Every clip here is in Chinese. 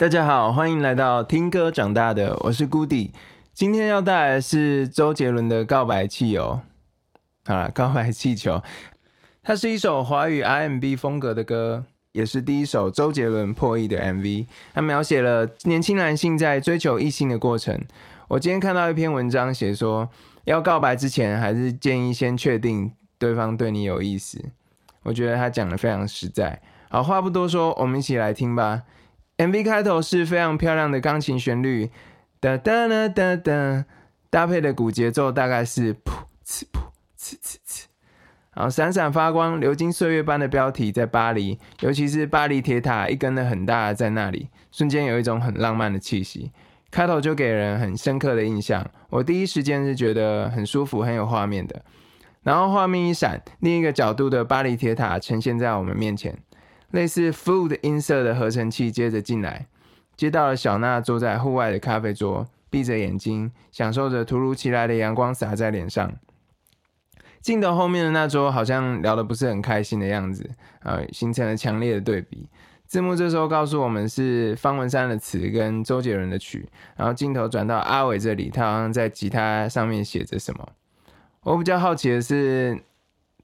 大家好，欢迎来到听歌长大的，我是 Goody。今天要带来的是周杰伦的《告白气球》。好了，《告白气球》它是一首华语 R&B 风格的歌，也是第一首周杰伦破译的 MV。它描写了年轻男性在追求异性的过程。我今天看到一篇文章，写说要告白之前，还是建议先确定对方对你有意思。我觉得他讲的非常实在。好，话不多说，我们一起来听吧。MV 开头是非常漂亮的钢琴旋律，哒哒哒哒哒，搭配的鼓节奏大概是噗呲噗呲呲呲，然后闪闪发光、流金岁月般的标题在巴黎，尤其是巴黎铁塔一根的很大在那里，瞬间有一种很浪漫的气息。开头就给人很深刻的印象，我第一时间是觉得很舒服、很有画面的。然后画面一闪，另一个角度的巴黎铁塔呈现在我们面前。类似 food 音色的合成器接着进来，接到了小娜坐在户外的咖啡桌，闭着眼睛享受着突如其来的阳光洒在脸上。镜头后面的那桌好像聊得不是很开心的样子，啊，形成了强烈的对比。字幕这时候告诉我们是方文山的词跟周杰伦的曲，然后镜头转到阿伟这里，他好像在吉他上面写着什么。我比较好奇的是。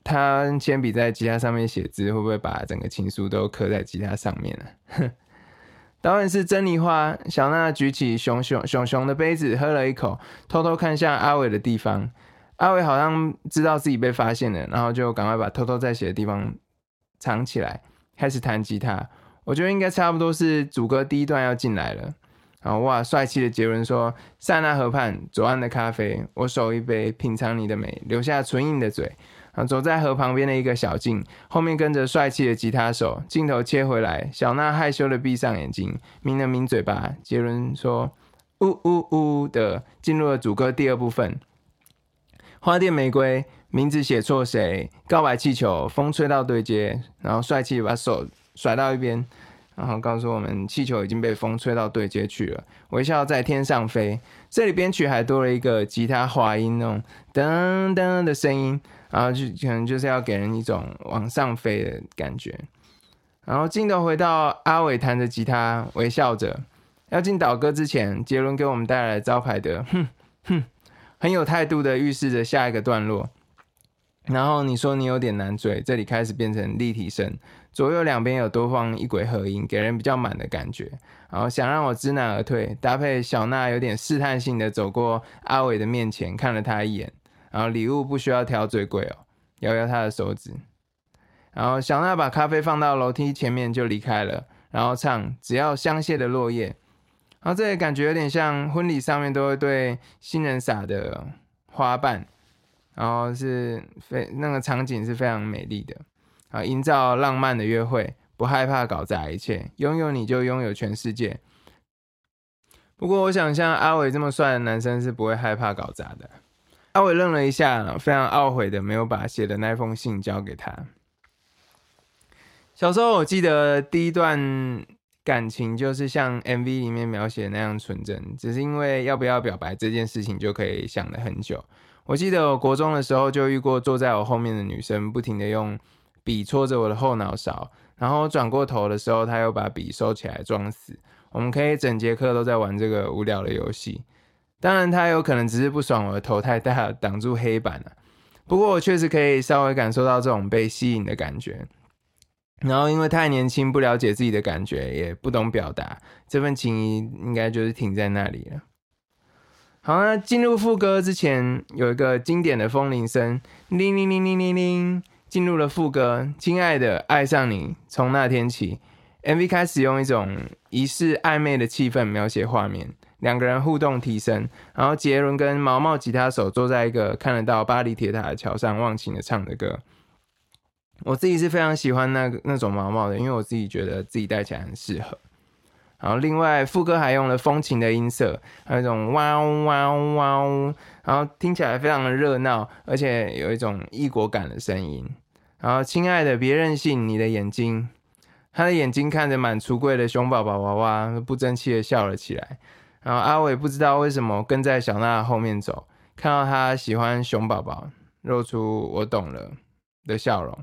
他铅笔在吉他上面写字，会不会把整个情书都刻在吉他上面呢？导演是珍妮花。小娜举起熊熊熊熊的杯子，喝了一口，偷偷看向阿伟的地方。阿伟好像知道自己被发现了，然后就赶快把偷偷在写的地方藏起来，开始弹吉他。我觉得应该差不多是主歌第一段要进来了。然后哇，帅气的杰伦说：“刹那河畔，左岸的咖啡，我手一杯，品尝你的美，留下唇印的嘴。”啊，走在河旁边的一个小径，后面跟着帅气的吉他手。镜头切回来，小娜害羞的闭上眼睛，抿了抿嘴巴。杰伦说：“呜呜呜”的进入了主歌第二部分。花店玫瑰，名字写错谁？告白气球，风吹到对接，然后帅气把手甩到一边，然后告诉我们气球已经被风吹到对接去了。微笑在天上飞。这里编曲还多了一个吉他滑音那种噔噔的声音。然后就可能就是要给人一种往上飞的感觉。然后镜头回到阿伟弹着吉他，微笑着。要进倒歌之前，杰伦给我们带来招牌的哼哼，很有态度的预示着下一个段落。然后你说你有点难追，这里开始变成立体声，左右两边有多放一轨合音，给人比较满的感觉。然后想让我知难而退，搭配小娜有点试探性的走过阿伟的面前，看了他一眼。然后礼物不需要挑最贵哦，摇摇他的手指。然后小娜把咖啡放到楼梯前面就离开了，然后唱只要香榭的落叶。然后这也感觉有点像婚礼上面都会对新人撒的花瓣，然后是非那个场景是非常美丽的，啊，营造浪漫的约会，不害怕搞砸一切，拥有你就拥有全世界。不过我想像阿伟这么帅的男生是不会害怕搞砸的。阿伟愣了一下，非常懊悔的没有把写的那封信交给他。小时候我记得第一段感情就是像 MV 里面描写那样纯真，只是因为要不要表白这件事情就可以想了很久。我记得我国中的时候就遇过坐在我后面的女生，不停的用笔戳着我的后脑勺，然后转过头的时候，他又把笔收起来装死。我们可以整节课都在玩这个无聊的游戏。当然，他有可能只是不爽我的头太大，挡住黑板了。不过，我确实可以稍微感受到这种被吸引的感觉。然后，因为太年轻，不了解自己的感觉，也不懂表达，这份情谊应该就是停在那里了。好，那进入副歌之前，有一个经典的风铃声，铃铃铃铃铃铃，进入了副歌。亲爱的，爱上你，从那天起，MV 开始用一种仪式暧昧的气氛描写画面。两个人互动提升，然后杰伦跟毛毛吉他手坐在一个看得到巴黎铁塔的桥上，忘情的唱着歌。我自己是非常喜欢那个那种毛毛的，因为我自己觉得自己戴起来很适合。然后另外副歌还用了风琴的音色，还有一种哇哇哇，然后听起来非常的热闹，而且有一种异国感的声音。然后亲爱的，别任性，你的眼睛，他的眼睛看着满橱柜的熊宝宝娃娃，不争气的笑了起来。然后阿伟不知道为什么跟在小娜后面走，看到她喜欢熊宝宝，露出我懂了的笑容，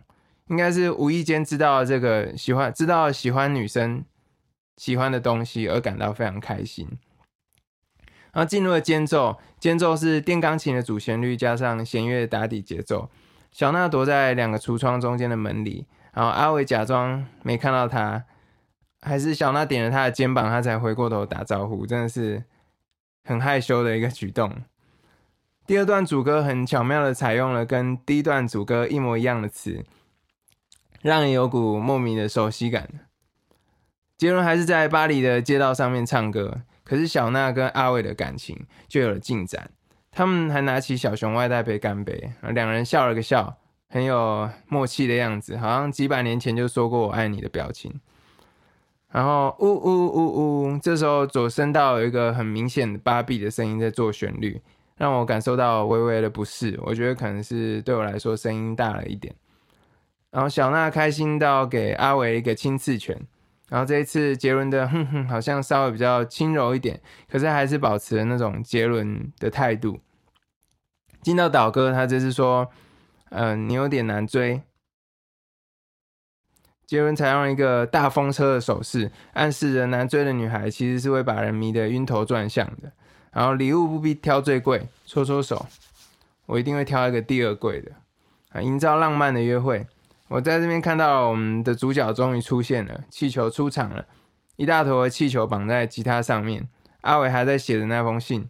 应该是无意间知道这个喜欢，知道喜欢女生喜欢的东西而感到非常开心。然后进入了间奏，间奏是电钢琴的主旋律加上弦乐打底节奏。小娜躲在两个橱窗中间的门里，然后阿伟假装没看到他，还是小娜点了他的肩膀，他才回过头打招呼，真的是很害羞的一个举动。第二段主歌很巧妙的采用了跟第一段主歌一模一样的词，让人有股莫名的熟悉感。杰伦还是在巴黎的街道上面唱歌。可是小娜跟阿伟的感情就有了进展，他们还拿起小熊外带杯干杯，两人笑了个笑，很有默契的样子，好像几百年前就说过我爱你的表情。然后呜呜呜呜，这时候左声道有一个很明显的八 B 的声音在做旋律，让我感受到微微的不适，我觉得可能是对我来说声音大了一点。然后小娜开心到给阿伟一个亲刺拳。然后这一次杰伦的哼哼好像稍微比较轻柔一点，可是还是保持了那种杰伦的态度。进到导哥，他就是说：“嗯，你有点难追。”杰伦采用一个大风车的手势，暗示着难追的女孩其实是会把人迷得晕头转向的。然后礼物不必挑最贵，搓搓手，我一定会挑一个第二贵的啊，营造浪漫的约会。我在这边看到我们的主角终于出现了，气球出场了，一大坨气球绑在吉他上面。阿伟还在写着那封信，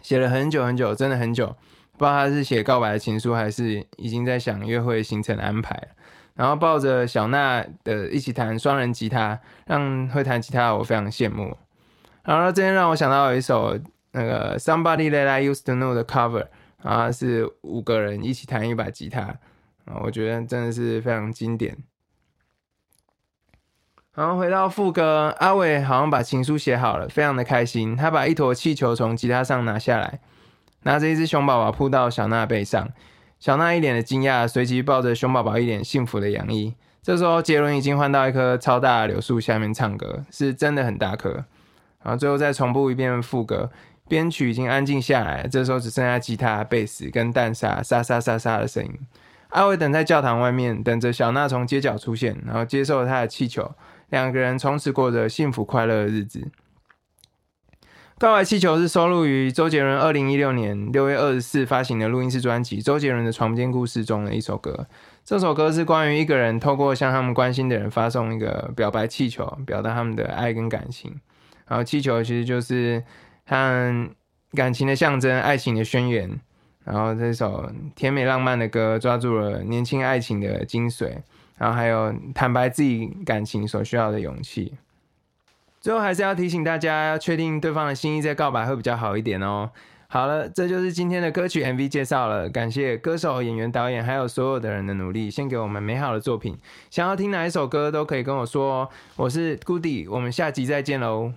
写了很久很久，真的很久，不知道他是写告白的情书，还是已经在想约会行程的安排然后抱着小娜的一起弹双人吉他，让会弹吉他我非常羡慕。然后这边让我想到有一首那个 Somebody That I Used to Know 的 cover，啊，是五个人一起弹一把吉他。啊，我觉得真的是非常经典。然后回到副歌，阿伟好像把情书写好了，非常的开心。他把一坨气球从吉他上拿下来，拿着一只熊宝宝扑到小娜背上。小娜一脸的惊讶，随即抱着熊宝宝，一脸幸福的洋溢。这时候杰伦已经换到一棵超大的柳树下面唱歌，是真的很大棵。然后最后再重复一遍副歌，编曲已经安静下来，这时候只剩下吉他、贝斯跟蛋沙沙沙沙沙的声音。阿伟等在教堂外面，等着小娜从街角出现，然后接受他的气球。两个人从此过着幸福快乐的日子。告白气球是收录于周杰伦二零一六年六月二十四发行的录音室专辑《周杰伦的床边故事》中的一首歌。这首歌是关于一个人透过向他们关心的人发送一个表白气球，表达他们的爱跟感情。然后气球其实就是他们感情的象征，爱情的宣言。然后这首甜美浪漫的歌抓住了年轻爱情的精髓，然后还有坦白自己感情所需要的勇气。最后还是要提醒大家，要确定对方的心意再告白会比较好一点哦。好了，这就是今天的歌曲 MV 介绍了。感谢歌手、演员、导演还有所有的人的努力，献给我们美好的作品。想要听哪一首歌都可以跟我说。我是 Goody，我们下集再见喽。